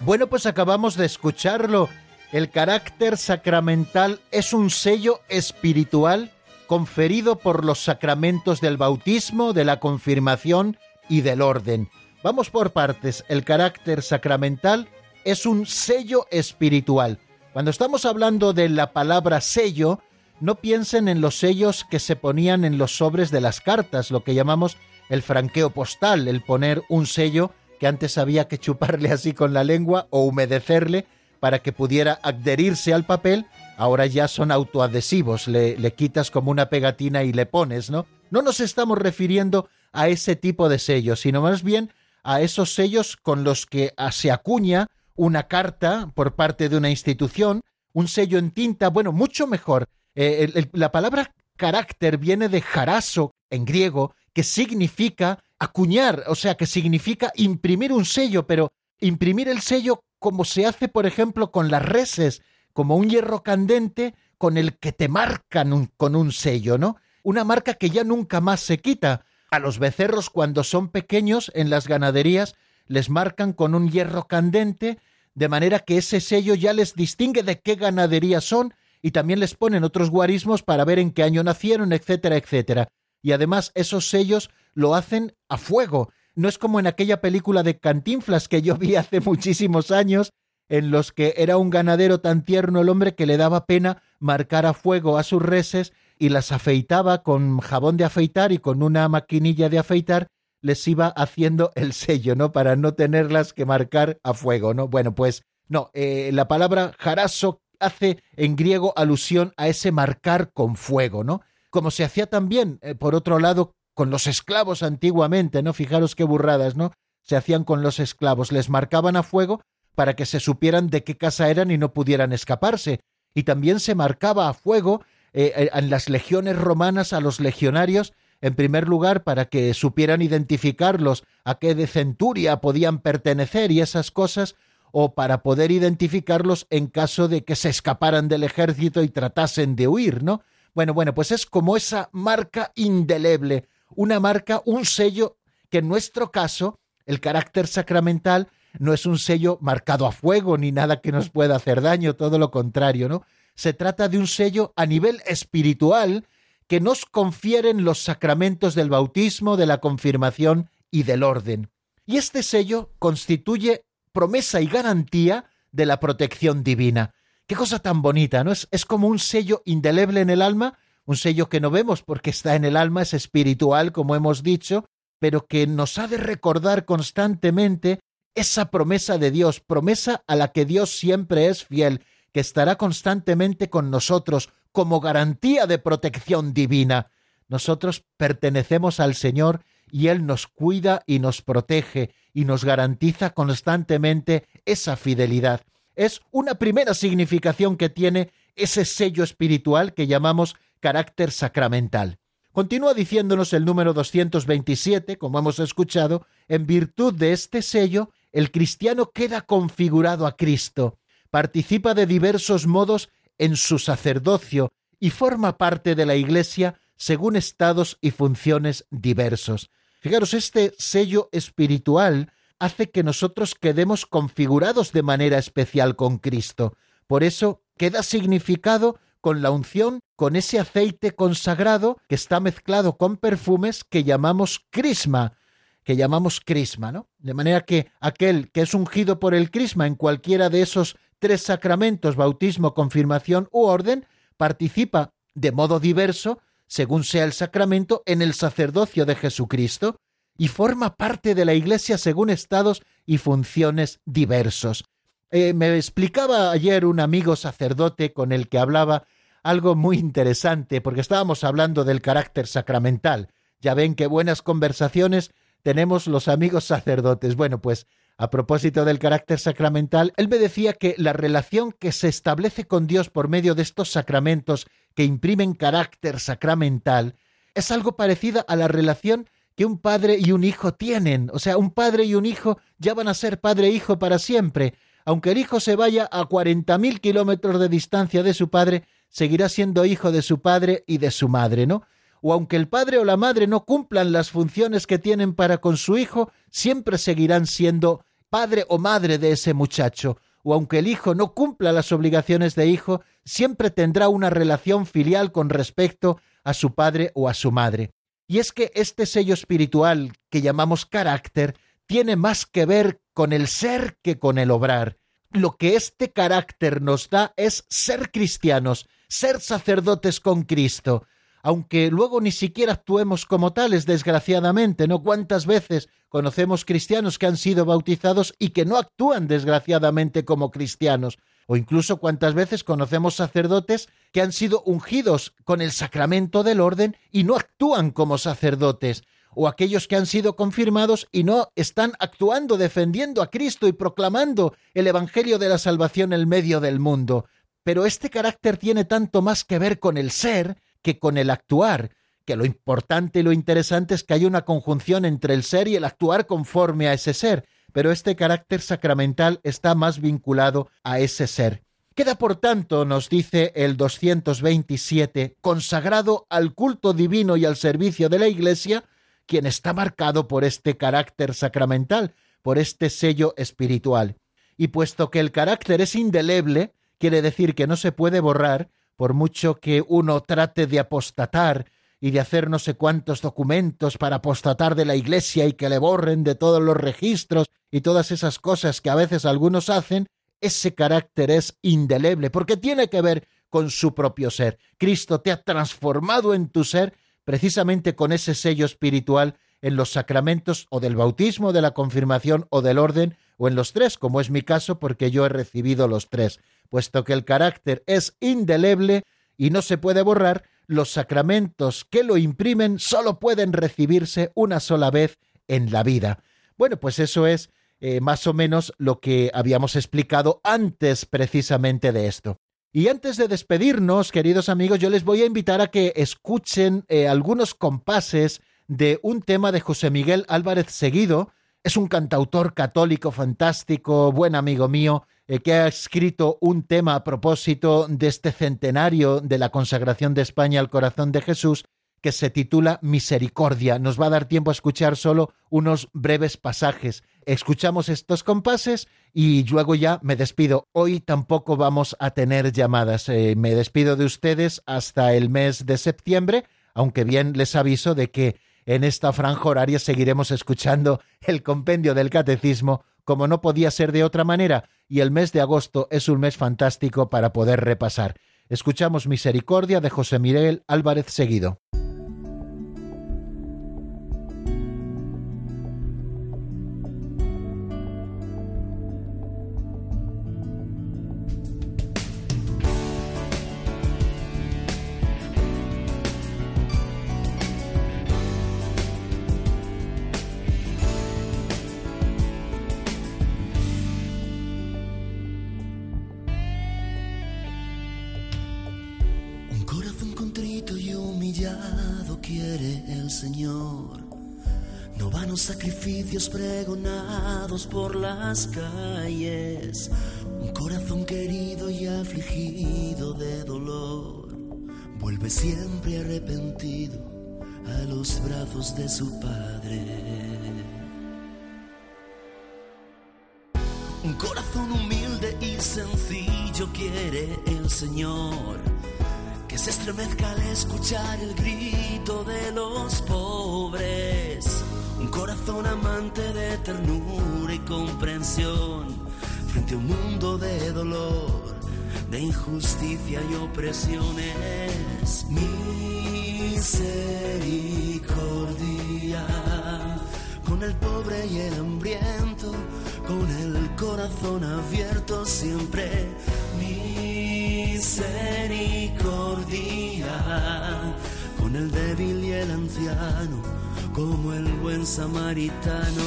Bueno, pues acabamos de escucharlo. El carácter sacramental es un sello espiritual conferido por los sacramentos del bautismo, de la confirmación y del orden. Vamos por partes. El carácter sacramental es un sello espiritual. Cuando estamos hablando de la palabra sello, no piensen en los sellos que se ponían en los sobres de las cartas, lo que llamamos el franqueo postal, el poner un sello que antes había que chuparle así con la lengua o humedecerle para que pudiera adherirse al papel, ahora ya son autoadhesivos, le, le quitas como una pegatina y le pones, ¿no? No nos estamos refiriendo a ese tipo de sellos, sino más bien a esos sellos con los que se acuña una carta por parte de una institución, un sello en tinta, bueno, mucho mejor, eh, la palabra carácter viene de jaraso en griego, que significa acuñar, o sea, que significa imprimir un sello, pero imprimir el sello como se hace, por ejemplo, con las reses, como un hierro candente con el que te marcan con un sello, ¿no? Una marca que ya nunca más se quita. A los becerros cuando son pequeños en las ganaderías les marcan con un hierro candente, de manera que ese sello ya les distingue de qué ganadería son y también les ponen otros guarismos para ver en qué año nacieron, etcétera, etcétera. Y además esos sellos lo hacen a fuego. No es como en aquella película de Cantinflas que yo vi hace muchísimos años, en los que era un ganadero tan tierno el hombre que le daba pena marcar a fuego a sus reses y las afeitaba con jabón de afeitar y con una maquinilla de afeitar les iba haciendo el sello, ¿no? Para no tenerlas que marcar a fuego, ¿no? Bueno, pues no, eh, la palabra jaraso hace en griego alusión a ese marcar con fuego, ¿no? Como se hacía también, eh, por otro lado, con los esclavos antiguamente, ¿no? Fijaros qué burradas, ¿no? Se hacían con los esclavos, les marcaban a fuego para que se supieran de qué casa eran y no pudieran escaparse. Y también se marcaba a fuego eh, en las legiones romanas a los legionarios, en primer lugar, para que supieran identificarlos a qué de centuria podían pertenecer y esas cosas, o para poder identificarlos en caso de que se escaparan del ejército y tratasen de huir, ¿no? Bueno, bueno, pues es como esa marca indeleble, una marca, un sello que en nuestro caso, el carácter sacramental no es un sello marcado a fuego ni nada que nos pueda hacer daño, todo lo contrario, ¿no? Se trata de un sello a nivel espiritual que nos confieren los sacramentos del bautismo, de la confirmación y del orden. Y este sello constituye promesa y garantía de la protección divina. Qué cosa tan bonita, ¿no? Es, es como un sello indeleble en el alma, un sello que no vemos porque está en el alma, es espiritual, como hemos dicho, pero que nos ha de recordar constantemente esa promesa de Dios, promesa a la que Dios siempre es fiel, que estará constantemente con nosotros como garantía de protección divina. Nosotros pertenecemos al Señor y Él nos cuida y nos protege y nos garantiza constantemente esa fidelidad. Es una primera significación que tiene ese sello espiritual que llamamos carácter sacramental. Continúa diciéndonos el número 227, como hemos escuchado, en virtud de este sello, el cristiano queda configurado a Cristo, participa de diversos modos en su sacerdocio y forma parte de la Iglesia según estados y funciones diversos. Fijaros, este sello espiritual hace que nosotros quedemos configurados de manera especial con Cristo. Por eso queda significado con la unción, con ese aceite consagrado que está mezclado con perfumes que llamamos crisma, que llamamos crisma, ¿no? De manera que aquel que es ungido por el crisma en cualquiera de esos tres sacramentos, bautismo, confirmación u orden, participa de modo diverso, según sea el sacramento, en el sacerdocio de Jesucristo y forma parte de la Iglesia según estados y funciones diversos. Eh, me explicaba ayer un amigo sacerdote con el que hablaba algo muy interesante, porque estábamos hablando del carácter sacramental. Ya ven qué buenas conversaciones tenemos los amigos sacerdotes. Bueno, pues a propósito del carácter sacramental, él me decía que la relación que se establece con Dios por medio de estos sacramentos que imprimen carácter sacramental es algo parecida a la relación que un padre y un hijo tienen. O sea, un padre y un hijo ya van a ser padre e hijo para siempre. Aunque el hijo se vaya a cuarenta mil kilómetros de distancia de su padre, seguirá siendo hijo de su padre y de su madre, ¿no? O aunque el padre o la madre no cumplan las funciones que tienen para con su hijo, siempre seguirán siendo padre o madre de ese muchacho. O aunque el hijo no cumpla las obligaciones de hijo, siempre tendrá una relación filial con respecto a su padre o a su madre. Y es que este sello espiritual que llamamos carácter tiene más que ver con el ser que con el obrar. Lo que este carácter nos da es ser cristianos, ser sacerdotes con Cristo, aunque luego ni siquiera actuemos como tales, desgraciadamente, ¿no? ¿Cuántas veces conocemos cristianos que han sido bautizados y que no actúan desgraciadamente como cristianos? O incluso cuántas veces conocemos sacerdotes que han sido ungidos con el sacramento del orden y no actúan como sacerdotes o aquellos que han sido confirmados y no están actuando defendiendo a Cristo y proclamando el Evangelio de la salvación en medio del mundo. Pero este carácter tiene tanto más que ver con el ser que con el actuar, que lo importante y lo interesante es que hay una conjunción entre el ser y el actuar conforme a ese ser, pero este carácter sacramental está más vinculado a ese ser. Queda, por tanto, nos dice el 227, consagrado al culto divino y al servicio de la Iglesia, quien está marcado por este carácter sacramental, por este sello espiritual. Y puesto que el carácter es indeleble, quiere decir que no se puede borrar, por mucho que uno trate de apostatar y de hacer no sé cuántos documentos para apostatar de la Iglesia y que le borren de todos los registros y todas esas cosas que a veces algunos hacen, ese carácter es indeleble, porque tiene que ver con su propio ser. Cristo te ha transformado en tu ser precisamente con ese sello espiritual en los sacramentos o del bautismo, de la confirmación o del orden, o en los tres, como es mi caso, porque yo he recibido los tres. Puesto que el carácter es indeleble y no se puede borrar, los sacramentos que lo imprimen solo pueden recibirse una sola vez en la vida. Bueno, pues eso es eh, más o menos lo que habíamos explicado antes precisamente de esto. Y antes de despedirnos, queridos amigos, yo les voy a invitar a que escuchen eh, algunos compases de un tema de José Miguel Álvarez Seguido. Es un cantautor católico fantástico, buen amigo mío, eh, que ha escrito un tema a propósito de este centenario de la consagración de España al corazón de Jesús, que se titula Misericordia. Nos va a dar tiempo a escuchar solo unos breves pasajes. Escuchamos estos compases y luego ya me despido. Hoy tampoco vamos a tener llamadas. Eh, me despido de ustedes hasta el mes de septiembre, aunque bien les aviso de que en esta franja horaria seguiremos escuchando el compendio del catecismo como no podía ser de otra manera, y el mes de agosto es un mes fantástico para poder repasar. Escuchamos Misericordia de José Miguel Álvarez Seguido. Pregonados por las calles. Un corazón querido y afligido de dolor. Vuelve siempre arrepentido a los brazos de su Padre. Un corazón humilde y sencillo quiere el Señor que se estremezca al escuchar el grito de los pobres. Un corazón amante de ternura y comprensión frente a un mundo de dolor, de injusticia y opresiones. Misericordia con el pobre y el hambriento, con el corazón abierto siempre. Misericordia con el débil y el anciano, como el buen samaritano.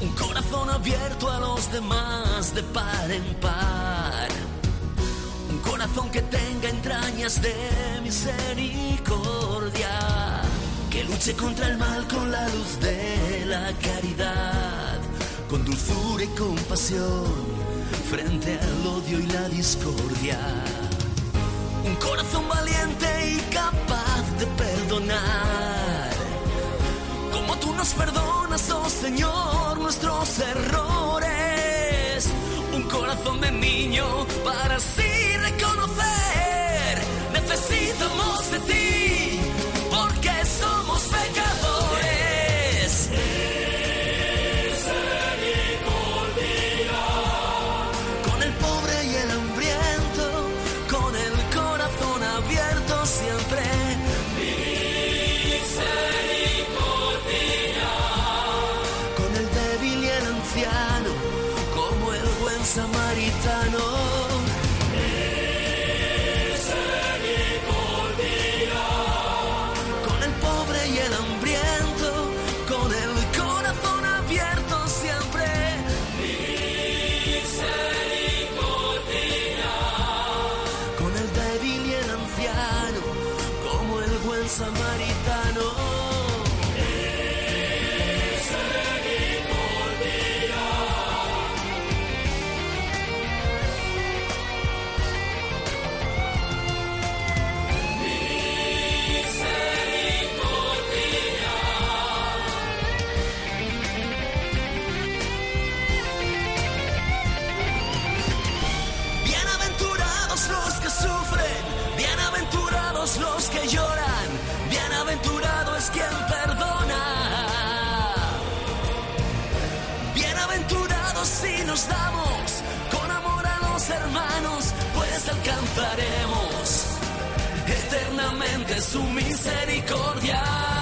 Un corazón abierto a los demás de par en par. Un corazón que tenga entrañas de misericordia. Que luche contra el mal con la luz de la caridad. Con dulzura y compasión frente al odio y la discordia. Un corazón valiente y capaz de perdonar. Como tú nos perdonas, oh Señor, nuestros errores. Un corazón de niño para así reconocer. Necesitamos de ti, damos con amor a los hermanos, pues alcanzaremos eternamente su misericordia.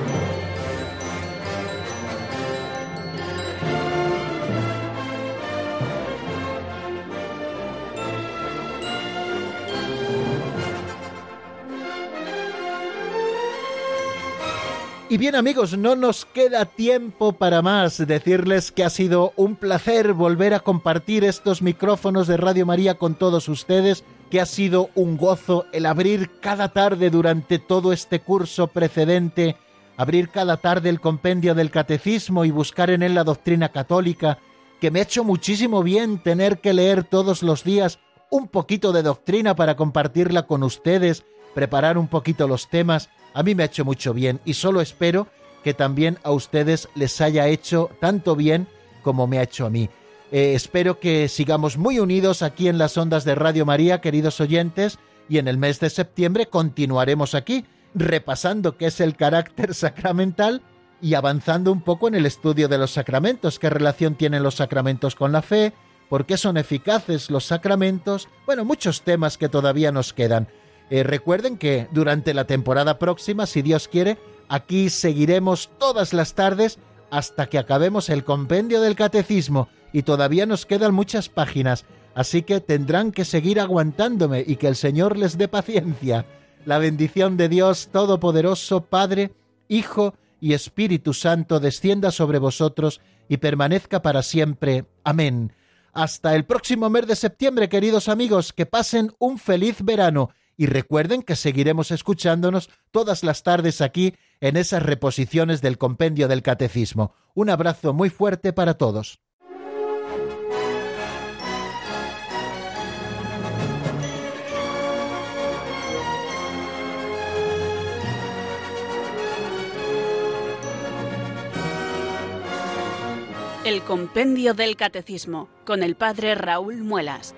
Y bien amigos, no nos queda tiempo para más. Decirles que ha sido un placer volver a compartir estos micrófonos de Radio María con todos ustedes, que ha sido un gozo el abrir cada tarde durante todo este curso precedente, abrir cada tarde el compendio del catecismo y buscar en él la doctrina católica, que me ha hecho muchísimo bien tener que leer todos los días un poquito de doctrina para compartirla con ustedes, preparar un poquito los temas, a mí me ha hecho mucho bien y solo espero que también a ustedes les haya hecho tanto bien como me ha hecho a mí. Eh, espero que sigamos muy unidos aquí en las ondas de Radio María, queridos oyentes, y en el mes de septiembre continuaremos aquí, repasando qué es el carácter sacramental y avanzando un poco en el estudio de los sacramentos, qué relación tienen los sacramentos con la fe, por qué son eficaces los sacramentos, bueno, muchos temas que todavía nos quedan. Eh, recuerden que durante la temporada próxima, si Dios quiere, aquí seguiremos todas las tardes hasta que acabemos el compendio del catecismo y todavía nos quedan muchas páginas, así que tendrán que seguir aguantándome y que el Señor les dé paciencia. La bendición de Dios Todopoderoso, Padre, Hijo y Espíritu Santo descienda sobre vosotros y permanezca para siempre. Amén. Hasta el próximo mes de septiembre, queridos amigos, que pasen un feliz verano y recuerden que seguiremos escuchándonos todas las tardes aquí en esas reposiciones del compendio del catecismo. Un abrazo muy fuerte para todos. El Compendio del Catecismo con el Padre Raúl Muelas